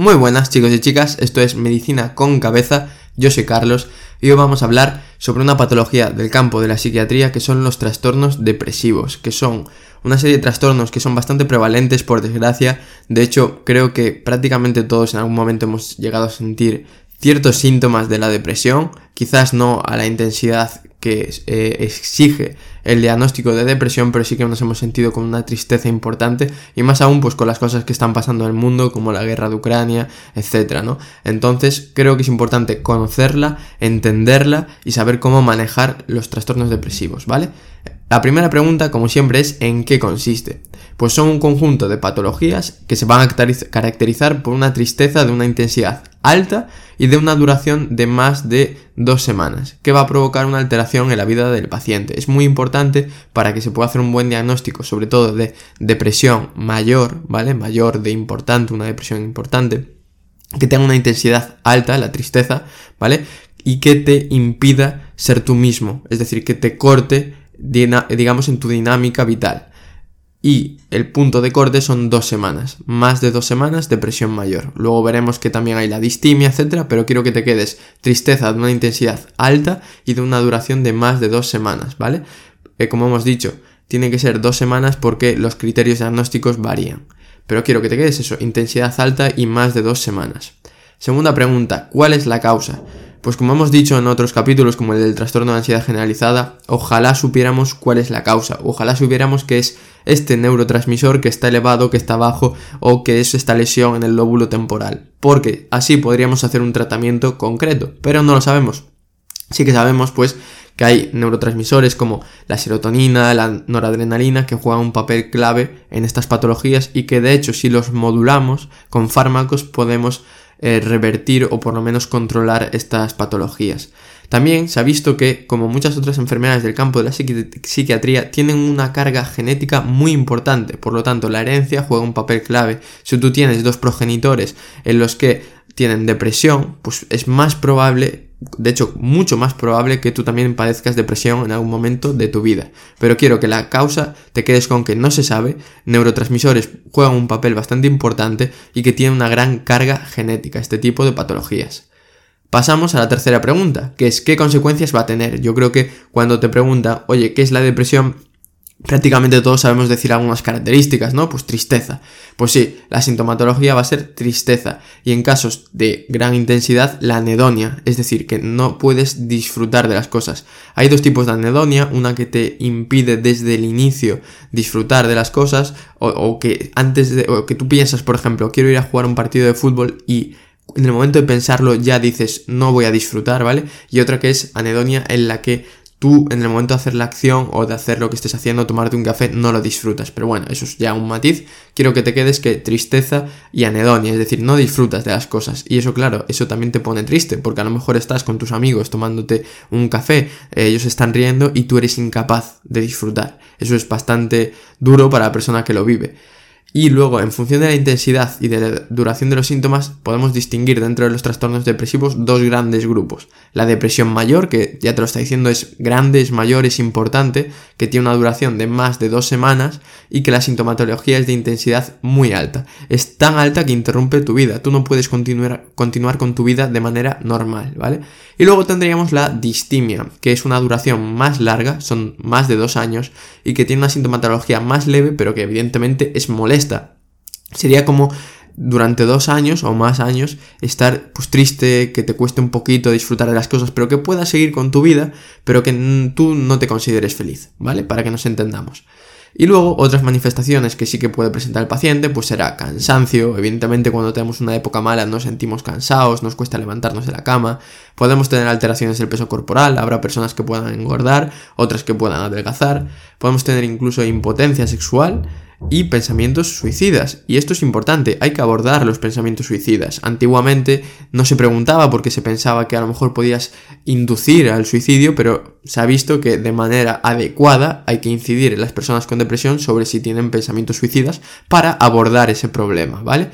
Muy buenas chicos y chicas, esto es Medicina con Cabeza, yo soy Carlos y hoy vamos a hablar sobre una patología del campo de la psiquiatría que son los trastornos depresivos, que son una serie de trastornos que son bastante prevalentes por desgracia, de hecho creo que prácticamente todos en algún momento hemos llegado a sentir ciertos síntomas de la depresión, quizás no a la intensidad que eh, exige el diagnóstico de depresión, pero sí que nos hemos sentido con una tristeza importante y más aún pues con las cosas que están pasando en el mundo como la guerra de Ucrania, etcétera, ¿no? Entonces creo que es importante conocerla, entenderla y saber cómo manejar los trastornos depresivos, ¿vale? La primera pregunta, como siempre, es ¿en qué consiste? Pues son un conjunto de patologías que se van a caracterizar por una tristeza de una intensidad alta y de una duración de más de dos semanas, que va a provocar una alteración en la vida del paciente. Es muy importante para que se pueda hacer un buen diagnóstico, sobre todo de depresión mayor, ¿vale? Mayor de importante, una depresión importante, que tenga una intensidad alta, la tristeza, ¿vale? Y que te impida ser tú mismo, es decir, que te corte digamos, en tu dinámica vital. Y el punto de corte son dos semanas. Más de dos semanas, depresión mayor. Luego veremos que también hay la distimia, etcétera, pero quiero que te quedes tristeza de una intensidad alta y de una duración de más de dos semanas, ¿vale? Eh, como hemos dicho, tiene que ser dos semanas porque los criterios diagnósticos varían. Pero quiero que te quedes eso, intensidad alta y más de dos semanas. Segunda pregunta, ¿cuál es la causa? Pues como hemos dicho en otros capítulos, como el del trastorno de ansiedad generalizada, ojalá supiéramos cuál es la causa, ojalá supiéramos que es este neurotransmisor que está elevado, que está bajo o que es esta lesión en el lóbulo temporal, porque así podríamos hacer un tratamiento concreto, pero no lo sabemos. Sí que sabemos pues que hay neurotransmisores como la serotonina, la noradrenalina que juegan un papel clave en estas patologías y que de hecho si los modulamos con fármacos podemos eh, revertir o por lo menos controlar estas patologías. También se ha visto que, como muchas otras enfermedades del campo de la psiquiatría, tienen una carga genética muy importante, por lo tanto la herencia juega un papel clave. Si tú tienes dos progenitores en los que tienen depresión, pues es más probable de hecho, mucho más probable que tú también padezcas depresión en algún momento de tu vida. Pero quiero que la causa te quedes con que no se sabe, neurotransmisores juegan un papel bastante importante y que tienen una gran carga genética este tipo de patologías. Pasamos a la tercera pregunta, que es ¿qué consecuencias va a tener? Yo creo que cuando te pregunta, oye, ¿qué es la depresión? Prácticamente todos sabemos decir algunas características, ¿no? Pues tristeza. Pues sí, la sintomatología va a ser tristeza y en casos de gran intensidad la anedonia, es decir, que no puedes disfrutar de las cosas. Hay dos tipos de anedonia, una que te impide desde el inicio disfrutar de las cosas o, que antes de o que tú piensas, por ejemplo, quiero ir a jugar un partido de fútbol y en el momento de pensarlo ya dices no voy a disfrutar, ¿vale? Y otra que es anedonia en la que tú en el momento de hacer la acción o de hacer lo que estés haciendo, tomarte un café, no lo disfrutas. Pero bueno, eso es ya un matiz. Quiero que te quedes que tristeza y anedonia, es decir, no disfrutas de las cosas. Y eso, claro, eso también te pone triste, porque a lo mejor estás con tus amigos tomándote un café, ellos están riendo y tú eres incapaz de disfrutar. Eso es bastante duro para la persona que lo vive. Y luego, en función de la intensidad y de la duración de los síntomas, podemos distinguir dentro de los trastornos depresivos dos grandes grupos. La depresión mayor, que ya te lo está diciendo, es grande, es mayor, es importante, que tiene una duración de más de dos semanas y que la sintomatología es de intensidad muy alta. Es tan alta que interrumpe tu vida. Tú no puedes continuar, continuar con tu vida de manera normal, ¿vale? Y luego tendríamos la distimia, que es una duración más larga, son más de dos años, y que tiene una sintomatología más leve, pero que evidentemente es molesta Sería como durante dos años o más años estar pues triste, que te cueste un poquito disfrutar de las cosas, pero que puedas seguir con tu vida, pero que tú no te consideres feliz, ¿vale? Para que nos entendamos. Y luego otras manifestaciones que sí que puede presentar el paciente, pues será cansancio, evidentemente cuando tenemos una época mala nos sentimos cansados, nos cuesta levantarnos de la cama, podemos tener alteraciones del peso corporal, habrá personas que puedan engordar, otras que puedan adelgazar, podemos tener incluso impotencia sexual, y pensamientos suicidas. Y esto es importante, hay que abordar los pensamientos suicidas. Antiguamente no se preguntaba porque se pensaba que a lo mejor podías inducir al suicidio, pero se ha visto que de manera adecuada hay que incidir en las personas con depresión sobre si tienen pensamientos suicidas para abordar ese problema, ¿vale?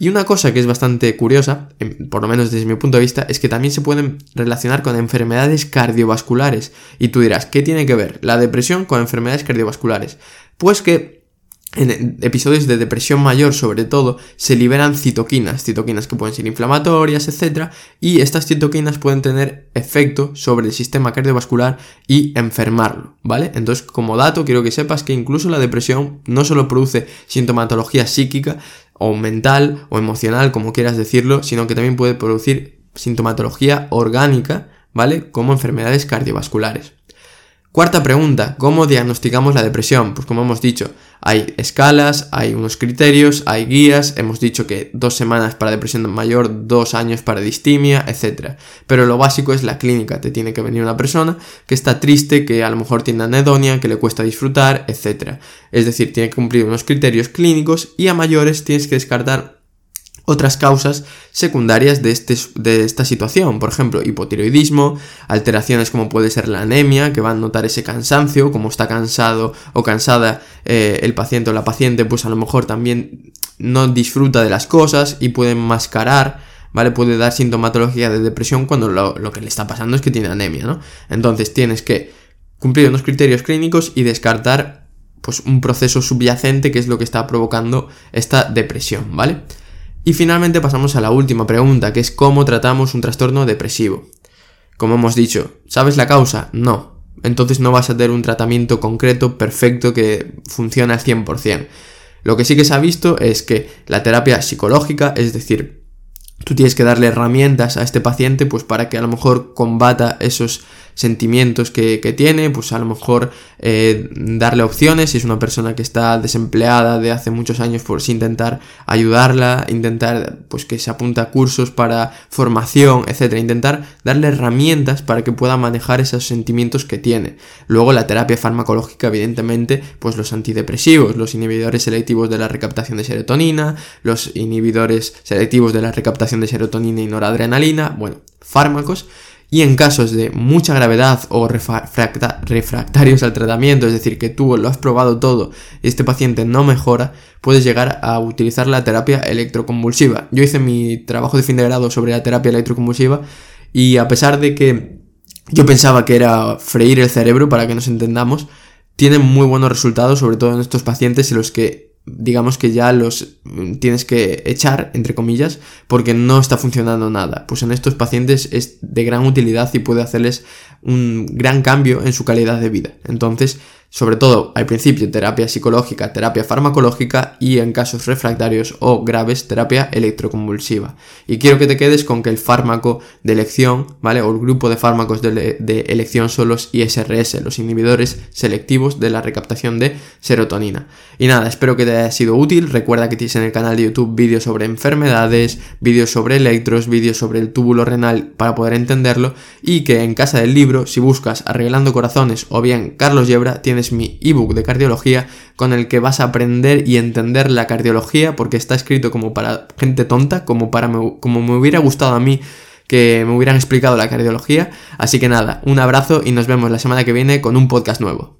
Y una cosa que es bastante curiosa, por lo menos desde mi punto de vista, es que también se pueden relacionar con enfermedades cardiovasculares. Y tú dirás, ¿qué tiene que ver la depresión con enfermedades cardiovasculares? Pues que en episodios de depresión mayor sobre todo se liberan citoquinas, citoquinas que pueden ser inflamatorias, etc. Y estas citoquinas pueden tener efecto sobre el sistema cardiovascular y enfermarlo, ¿vale? Entonces como dato quiero que sepas que incluso la depresión no solo produce sintomatología psíquica o mental o emocional, como quieras decirlo, sino que también puede producir sintomatología orgánica, ¿vale? Como enfermedades cardiovasculares. Cuarta pregunta, ¿cómo diagnosticamos la depresión? Pues como hemos dicho, hay escalas, hay unos criterios, hay guías, hemos dicho que dos semanas para depresión mayor, dos años para distimia, etc. Pero lo básico es la clínica, te tiene que venir una persona que está triste, que a lo mejor tiene anedonia, que le cuesta disfrutar, etc. Es decir, tiene que cumplir unos criterios clínicos y a mayores tienes que descartar otras causas secundarias de, este, de, esta situación, por ejemplo, hipotiroidismo, alteraciones como puede ser la anemia, que va a notar ese cansancio, como está cansado o cansada eh, el paciente o la paciente, pues a lo mejor también no disfruta de las cosas y puede mascarar, ¿vale? Puede dar sintomatología de depresión cuando lo, lo que le está pasando es que tiene anemia, ¿no? Entonces tienes que cumplir unos criterios clínicos y descartar pues un proceso subyacente que es lo que está provocando esta depresión, ¿vale? Y finalmente pasamos a la última pregunta, que es cómo tratamos un trastorno depresivo. Como hemos dicho, ¿sabes la causa? No. Entonces no vas a tener un tratamiento concreto, perfecto, que funcione al 100%. Lo que sí que se ha visto es que la terapia psicológica, es decir, tú tienes que darle herramientas a este paciente pues para que a lo mejor combata esos sentimientos que, tiene, pues a lo mejor eh, darle opciones, si es una persona que está desempleada de hace muchos años, pues intentar ayudarla, intentar pues que se apunta a cursos para formación, etcétera, intentar darle herramientas para que pueda manejar esos sentimientos que tiene. Luego la terapia farmacológica, evidentemente, pues los antidepresivos, los inhibidores selectivos de la recaptación de serotonina, los inhibidores selectivos de la recaptación de serotonina y noradrenalina, bueno, fármacos y en casos de mucha gravedad o refractarios al tratamiento, es decir, que tú lo has probado todo y este paciente no mejora, puedes llegar a utilizar la terapia electroconvulsiva. Yo hice mi trabajo de fin de grado sobre la terapia electroconvulsiva y a pesar de que yo pensaba que era freír el cerebro para que nos entendamos, tiene muy buenos resultados, sobre todo en estos pacientes en los que digamos que ya los tienes que echar, entre comillas, porque no está funcionando nada. Pues en estos pacientes es de gran utilidad y puede hacerles un gran cambio en su calidad de vida. Entonces, sobre todo al principio terapia psicológica, terapia farmacológica y en casos refractarios o graves terapia electroconvulsiva. Y quiero que te quedes con que el fármaco de elección, ¿vale? O el grupo de fármacos de, de elección son los ISRS, los inhibidores selectivos de la recaptación de serotonina. Y nada, espero que te haya sido útil. Recuerda que tienes en el canal de YouTube vídeos sobre enfermedades, vídeos sobre electros, vídeos sobre el túbulo renal para poder entenderlo y que en casa del libro, si buscas Arreglando Corazones o bien Carlos Yebra, tienes es mi ebook de cardiología con el que vas a aprender y entender la cardiología porque está escrito como para gente tonta, como para como me hubiera gustado a mí que me hubieran explicado la cardiología. Así que nada, un abrazo y nos vemos la semana que viene con un podcast nuevo.